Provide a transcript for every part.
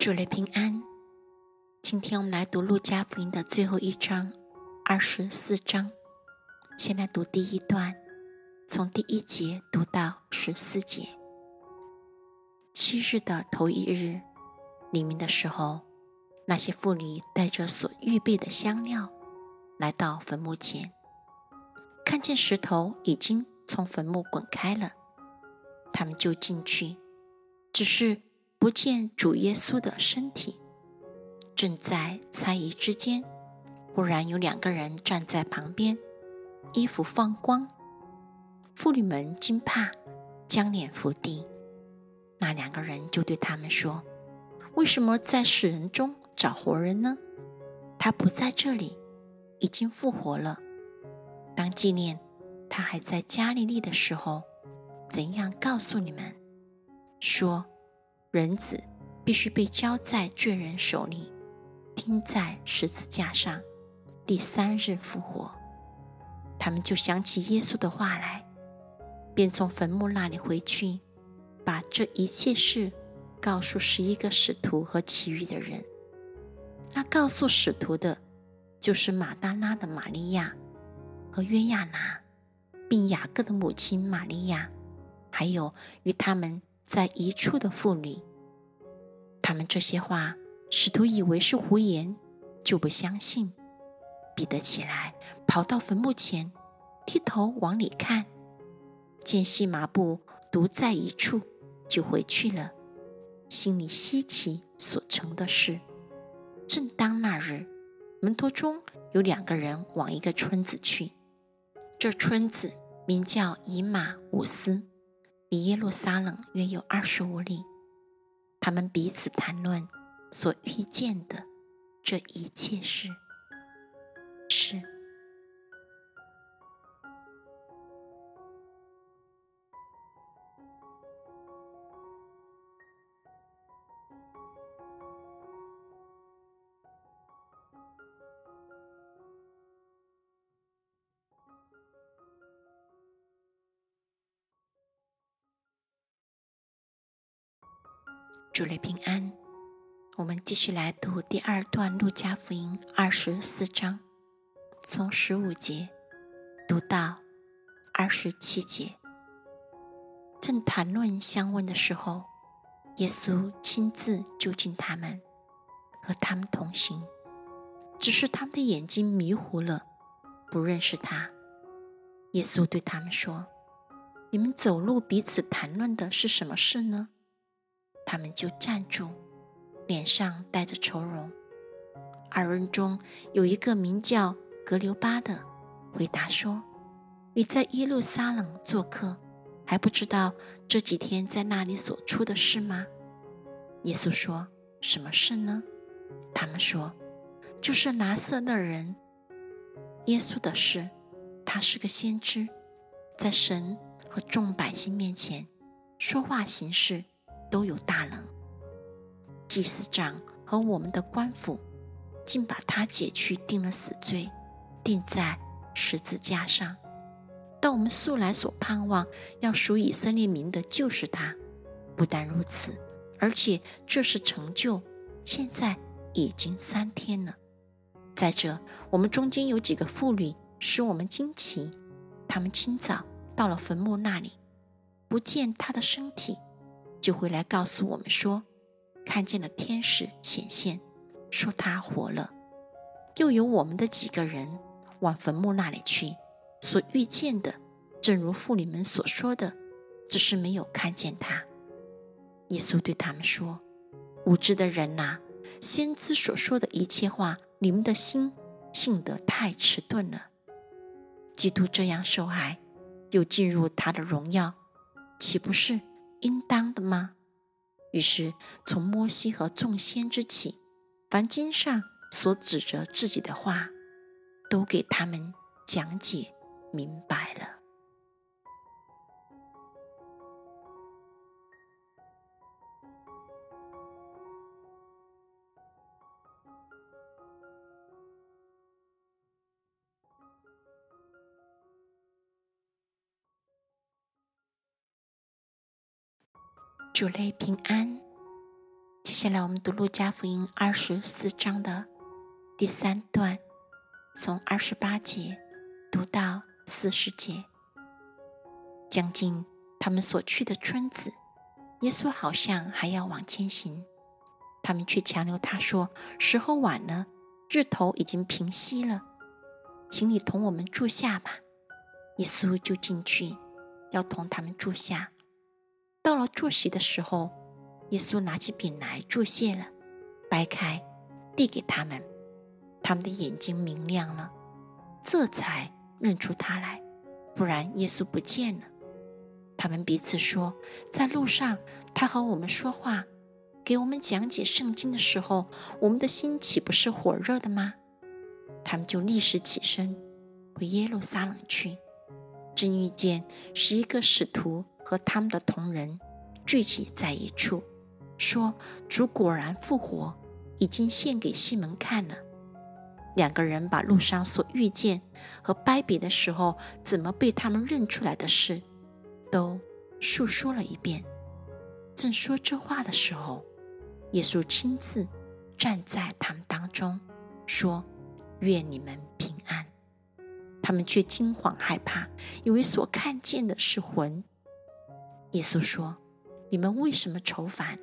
主内平安。今天我们来读路加福音的最后一章，二十四章。先来读第一段，从第一节读到十四节。七日的头一日，黎明的时候，那些妇女带着所预备的香料，来到坟墓前，看见石头已经从坟墓滚开了，他们就进去，只是。不见主耶稣的身体，正在猜疑之间，忽然有两个人站在旁边，衣服放光。妇女们惊怕，将脸伏地。那两个人就对他们说：“为什么在死人中找活人呢？他不在这里，已经复活了。当纪念他还在加利利的时候，怎样告诉你们说？”人子必须被交在罪人手里，钉在十字架上，第三日复活。他们就想起耶稣的话来，便从坟墓那里回去，把这一切事告诉十一个使徒和其余的人。那告诉使徒的，就是马大拉的玛利亚和约亚拿，并雅各的母亲玛利亚，还有与他们。在一处的妇女，他们这些话，使徒以为是胡言，就不相信。彼得起来，跑到坟墓前，低头往里看，见细麻布独在一处，就回去了，心里稀奇所成的事。正当那日，门徒中有两个人往一个村子去，这村子名叫以马五斯。离耶路撒冷约有二十五里，他们彼此谈论所遇见的这一切事。是。主内平安，我们继续来读第二段《路加福音》二十四章，从十五节读到二十七节。正谈论相问的时候，耶稣亲自就近他们，和他们同行，只是他们的眼睛迷糊了，不认识他。耶稣对他们说：“你们走路彼此谈论的是什么事呢？”他们就站住，脸上带着愁容。二人中有一个名叫格留巴的，回答说：“你在耶路撒冷做客，还不知道这几天在那里所出的事吗？”耶稣说：“什么事呢？”他们说：“就是拿色勒人耶稣的事。他是个先知，在神和众百姓面前说话行事。”都有大能，祭司长和我们的官府竟把他解去，定了死罪，钉在十字架上。但我们素来所盼望要属以色列民的，就是他。不但如此，而且这是成就，现在已经三天了。再者，我们中间有几个妇女使我们惊奇，他们清早到了坟墓那里，不见他的身体。就回来告诉我们说，看见了天使显现，说他活了。又有我们的几个人往坟墓那里去，所遇见的，正如妇女们所说的，只是没有看见他。耶稣对他们说：“无知的人呐，先知所说的一切话，你们的心信得太迟钝了。基督这样受害，又进入他的荣耀，岂不是？”应当的吗？于是从摩西和众仙之起，凡经上所指责自己的话，都给他们讲解明白了。主内平安。接下来我们读路加福音二十四章的第三段，从二十八节读到四十节。将近他们所去的村子，耶稣好像还要往前行，他们却强留他说：“时候晚了，日头已经平息了，请你同我们住下吧。”耶稣就进去，要同他们住下。到了坐席的时候。耶稣拿起饼来，注谢了，掰开，递给他们。他们的眼睛明亮了，这才认出他来，不然耶稣不见了。他们彼此说：“在路上，他和我们说话，给我们讲解圣经的时候，我们的心岂不是火热的吗？”他们就立时起身，回耶路撒冷去。正遇见十一个使徒和他们的同人聚集在一处。说主果然复活，已经献给西门看了。两个人把路上所遇见和掰别的时候怎么被他们认出来的事，都述说了一遍。正说这话的时候，耶稣亲自站在他们当中，说：“愿你们平安。”他们却惊慌害怕，以为所看见的是魂。耶稣说：“你们为什么愁烦？”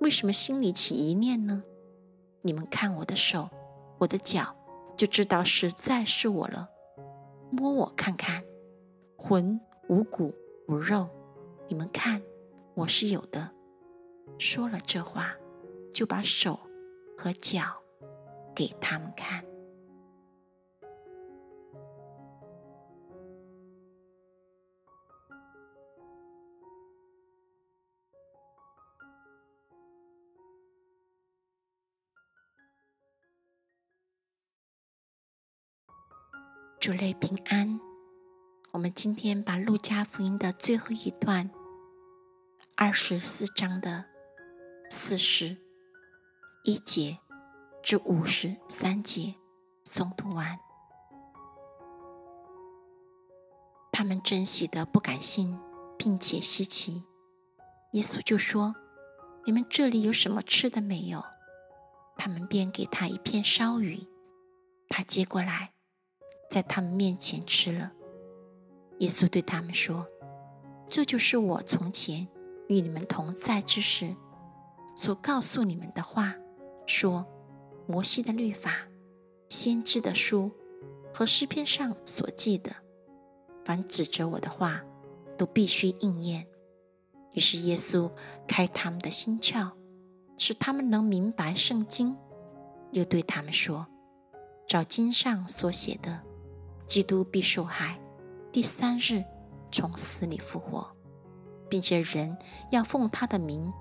为什么心里起疑念呢？你们看我的手，我的脚，就知道实在是我了。摸我看看，魂无骨无肉，你们看我是有的。说了这话，就把手和脚给他们看。主类平安。我们今天把路加福音的最后一段，二十四章的四十一节至五十三节诵读完。他们珍惜的不敢信，并且稀奇。耶稣就说：“你们这里有什么吃的没有？”他们便给他一片烧鱼，他接过来。在他们面前吃了。耶稣对他们说：“这就是我从前与你们同在之时所告诉你们的话。说摩西的律法、先知的书和诗篇上所记的，凡指着我的话，都必须应验。”于是耶稣开他们的心窍，使他们能明白圣经。又对他们说：“照经上所写的。”基督必受害，第三日从死里复活，并且人要奉他的名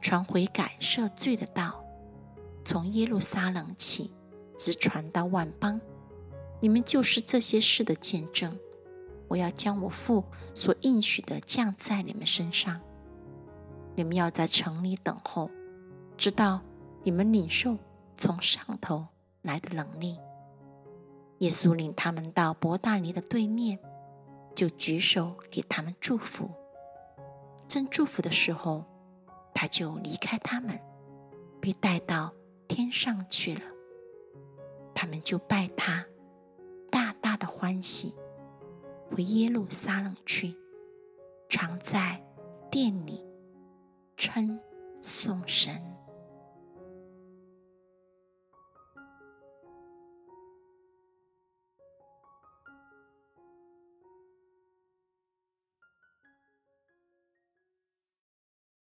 传悔改赦罪的道，从耶路撒冷起，直传到万邦。你们就是这些事的见证。我要将我父所应许的降在你们身上。你们要在城里等候，直到你们领受从上头来的能力。耶稣领他们到伯大尼的对面，就举手给他们祝福。正祝福的时候，他就离开他们，被带到天上去了。他们就拜他，大大的欢喜，回耶路撒冷去，常在殿里称颂神。